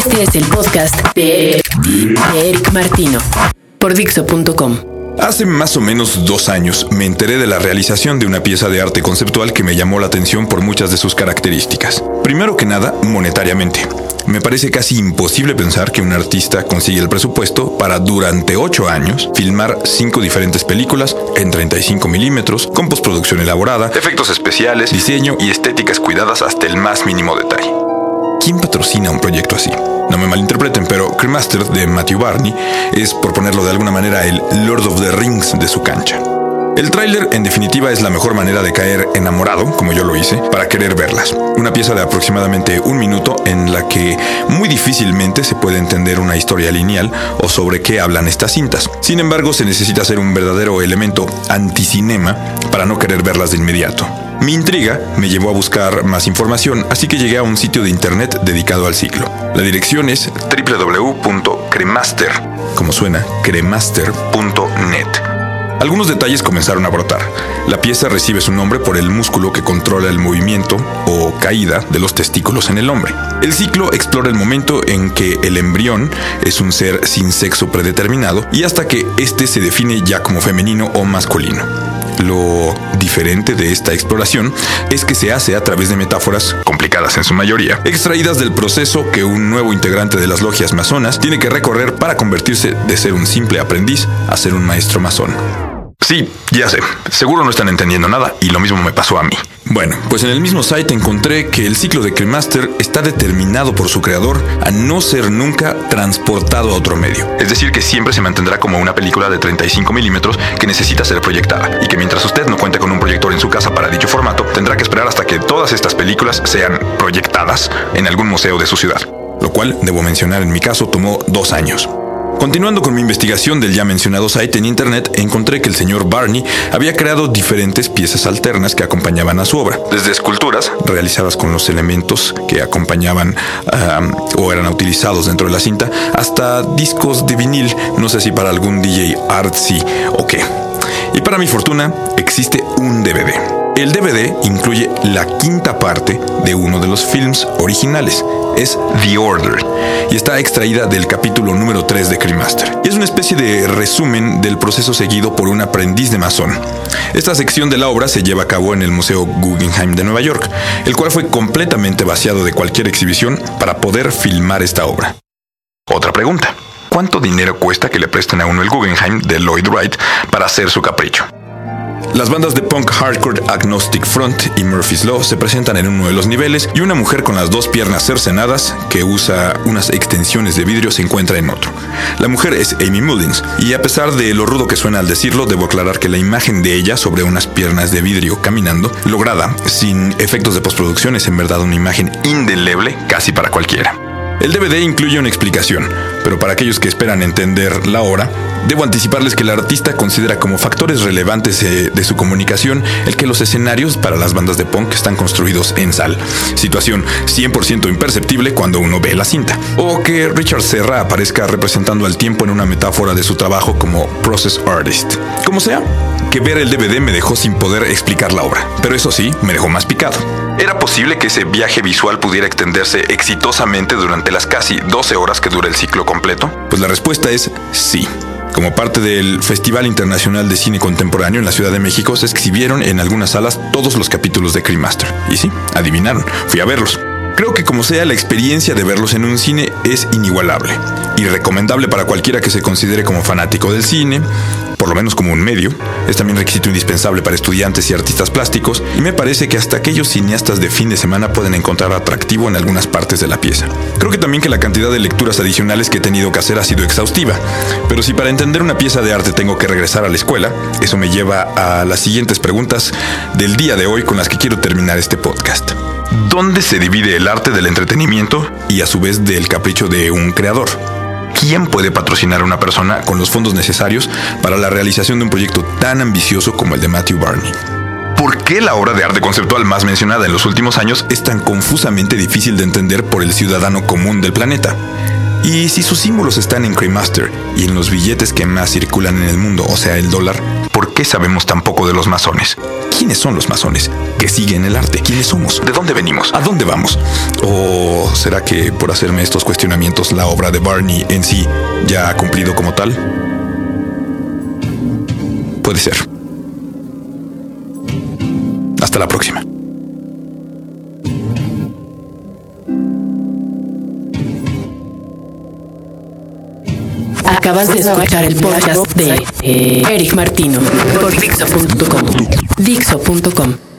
Este es el podcast de Eric Martino por Dixo.com. Hace más o menos dos años me enteré de la realización de una pieza de arte conceptual que me llamó la atención por muchas de sus características. Primero que nada, monetariamente. Me parece casi imposible pensar que un artista consigue el presupuesto para durante ocho años filmar cinco diferentes películas en 35 milímetros, con postproducción elaborada, efectos especiales, diseño y estéticas cuidadas hasta el más mínimo detalle. ¿Quién patrocina un proyecto así? No me malinterpreten, pero Cremaster de Matthew Barney es, por ponerlo de alguna manera, el Lord of the Rings de su cancha. El tráiler, en definitiva, es la mejor manera de caer enamorado, como yo lo hice, para querer verlas. Una pieza de aproximadamente un minuto en la que muy difícilmente se puede entender una historia lineal o sobre qué hablan estas cintas. Sin embargo, se necesita ser un verdadero elemento anticinema para no querer verlas de inmediato. Mi intriga me llevó a buscar más información, así que llegué a un sitio de internet dedicado al ciclo. La dirección es www.cremaster, como suena, cremaster.net. Algunos detalles comenzaron a brotar. La pieza recibe su nombre por el músculo que controla el movimiento o caída de los testículos en el hombre. El ciclo explora el momento en que el embrión es un ser sin sexo predeterminado y hasta que éste se define ya como femenino o masculino. Lo diferente de esta exploración es que se hace a través de metáforas, complicadas en su mayoría, extraídas del proceso que un nuevo integrante de las logias masonas tiene que recorrer para convertirse de ser un simple aprendiz a ser un maestro masón. Sí, ya sé, seguro no están entendiendo nada y lo mismo me pasó a mí. Bueno, pues en el mismo site encontré que el ciclo de Cremaster está determinado por su creador a no ser nunca transportado a otro medio. Es decir, que siempre se mantendrá como una película de 35 milímetros que necesita ser proyectada y que mientras usted no cuente con un proyector en su casa para dicho formato, tendrá que esperar hasta que todas estas películas sean proyectadas en algún museo de su ciudad. Lo cual, debo mencionar en mi caso, tomó dos años. Continuando con mi investigación del ya mencionado site en internet, encontré que el señor Barney había creado diferentes piezas alternas que acompañaban a su obra, desde esculturas. Realizadas con los elementos que acompañaban o eran utilizados dentro de la cinta, hasta discos de vinil, no sé si para algún DJ artsy o qué. Y para mi fortuna, existe un DVD. El DVD incluye la quinta parte de uno de los films originales. Es The Order y está extraída del capítulo número 3 de Cremaster. Y es una especie de resumen del proceso seguido por un aprendiz de masón. Esta sección de la obra se lleva a cabo en el Museo Guggenheim de Nueva York, el cual fue completamente vaciado de cualquier exhibición para poder filmar esta obra. Otra pregunta. ¿Cuánto dinero cuesta que le presten a uno el Guggenheim de Lloyd Wright para hacer su capricho? Las bandas de punk hardcore Agnostic Front y Murphy's Law se presentan en uno de los niveles y una mujer con las dos piernas cercenadas que usa unas extensiones de vidrio se encuentra en otro. La mujer es Amy Mullins y a pesar de lo rudo que suena al decirlo, debo aclarar que la imagen de ella sobre unas piernas de vidrio caminando, lograda sin efectos de postproducción, es en verdad una imagen indeleble casi para cualquiera. El DVD incluye una explicación, pero para aquellos que esperan entender la obra, debo anticiparles que el artista considera como factores relevantes eh, de su comunicación el que los escenarios para las bandas de punk están construidos en sal, situación 100% imperceptible cuando uno ve la cinta, o que Richard Serra aparezca representando al tiempo en una metáfora de su trabajo como process artist. Como sea, que ver el DVD me dejó sin poder explicar la obra, pero eso sí, me dejó más picado. ¿Era posible que ese viaje visual pudiera extenderse exitosamente durante las casi 12 horas que dura el ciclo completo? Pues la respuesta es sí. Como parte del Festival Internacional de Cine Contemporáneo en la Ciudad de México, se exhibieron en algunas salas todos los capítulos de Cremaster. Y sí, adivinaron, fui a verlos. Creo que como sea, la experiencia de verlos en un cine es inigualable y recomendable para cualquiera que se considere como fanático del cine, por lo menos como un medio. Es también requisito indispensable para estudiantes y artistas plásticos, y me parece que hasta aquellos cineastas de fin de semana pueden encontrar atractivo en algunas partes de la pieza. Creo que también que la cantidad de lecturas adicionales que he tenido que hacer ha sido exhaustiva, pero si para entender una pieza de arte tengo que regresar a la escuela, eso me lleva a las siguientes preguntas del día de hoy con las que quiero terminar este podcast. ¿Dónde se divide el arte del entretenimiento y a su vez del capricho de un creador? ¿Quién puede patrocinar a una persona con los fondos necesarios para la realización de un proyecto tan ambicioso como el de Matthew Barney? ¿Por qué la obra de arte conceptual más mencionada en los últimos años es tan confusamente difícil de entender por el ciudadano común del planeta? Y si sus símbolos están en Cremaster y en los billetes que más circulan en el mundo, o sea, el dólar, ¿por qué sabemos tan poco de los masones? ¿Quiénes son los masones? ¿Qué siguen el arte? ¿Quiénes somos? ¿De dónde venimos? ¿A dónde vamos? ¿O será que por hacerme estos cuestionamientos la obra de Barney en sí ya ha cumplido como tal? Puede ser. Hasta la próxima. Acabas de escuchar el podcast de eh, Eric Martino por Dixo.com. Dixo.com.